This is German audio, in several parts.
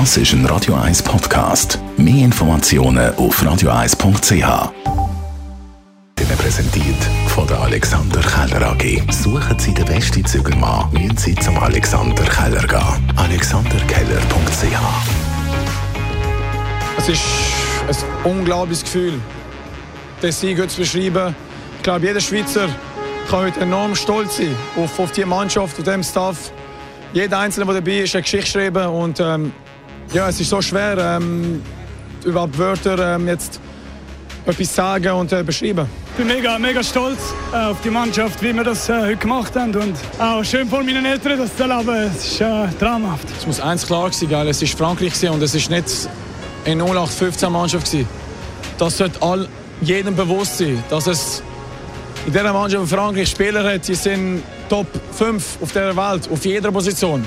Das ist ein Radio 1 Podcast. Mehr Informationen auf radio1.ch. Ihnen präsentiert von der Alexander Keller AG. Suchen Sie den besten Zügelmann, müssen Sie zum Alexander Keller gehen. AlexanderKeller.ch Es ist ein unglaubliches Gefühl, den Sieg heute zu beschreiben. Ich glaube, jeder Schweizer kann heute enorm stolz sein auf, auf die Mannschaft, auf dem Staff. Jeder Einzelne, der dabei ist, eine Geschichte schreiben. Und ähm, ja, es ist so schwer, ähm, überhaupt Wörter ähm, jetzt etwas sagen und äh, beschreiben. Ich bin mega, mega stolz äh, auf die Mannschaft, wie wir das äh, heute gemacht haben. Und auch schön vor meinen Eltern das zu erleben. Es ist äh, traumhaft. Es muss eins klar sein, gell? es ist Frankreich und es ist nicht eine 0815 Mannschaft gewesen. Das sollte all, jedem bewusst sein, dass es in dieser Mannschaft in Frankreich Spieler hat, die sind Top 5 auf der Welt, auf jeder Position.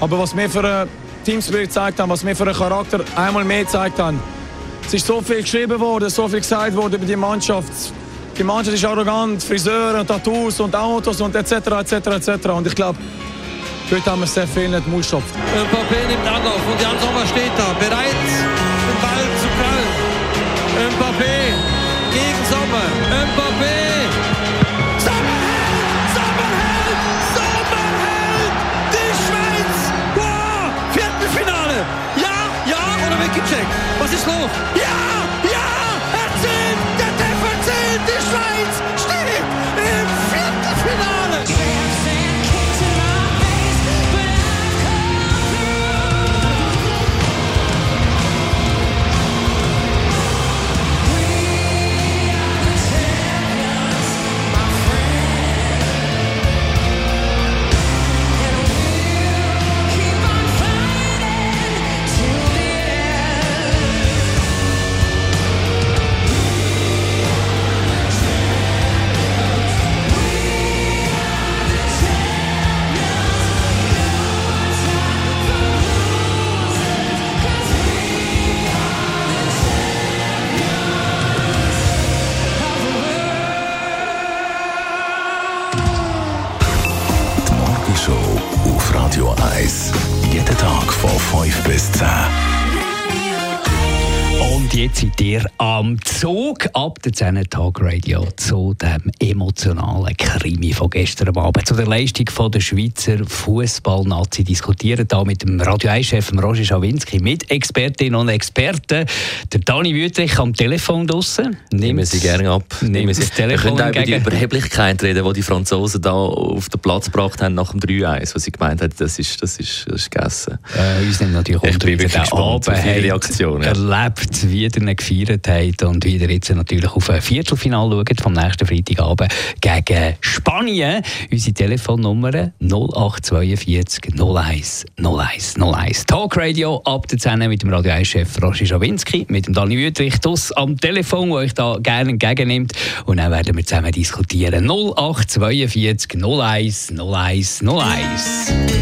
Aber was wir für ein Teamspirit gezeigt haben, was wir für einen Charakter einmal mehr gezeigt haben, es ist so viel geschrieben worden, so viel gesagt worden über die Mannschaft. Die Mannschaft ist arrogant, Friseure und Tattoos und Autos und etc. etc. etc. Und ich glaube, heute haben wir sehr viel nicht Mut gestopft. Mbappé nimmt Anlauf Was ist los? Ja! Radio 1. Jeden Tag von 5 bis 10. Und jetzt seid ihr am Zug ab der 10 Tag Radio zu dem emotionalen Krimi von gestern Abend, zu der Leistung von der Schweizer Fußballnazi. Diskutieren da mit dem Radio 1-Chef Roger Schawinski, mit Expertinnen und Experten. Der Dani Wüttrich am Telefon draussen. Nehmen Sie gerne ab. Nehmen Sie. das Wir Telefon können auch über die. Überheblichkeit reden, die die Franzosen da auf den Platz gebracht haben nach dem 3-1, was sie gemeint haben, das ist, das ist, das ist gegessen. Äh, uns nimmt natürlich Ich bin wirklich gespannt Abend auf Ihre habt Reaktion, ja. erlebt, wie ihr ihn gefeiert habt und wie ihr jetzt natürlich auf ein Viertelfinale schaut vom nächsten Freitagabend gegen Spanien. Unsere Telefonnummer 0842 01 01 01. Talkradio ab der 10 mit dem Radio 1-Chef Roger Schawinski, mit dem Dani Wüttrich das am Telefon, der euch da gerne entgegennimmt. Und dann werden wir zusammen diskutieren. 0842 01 01 01.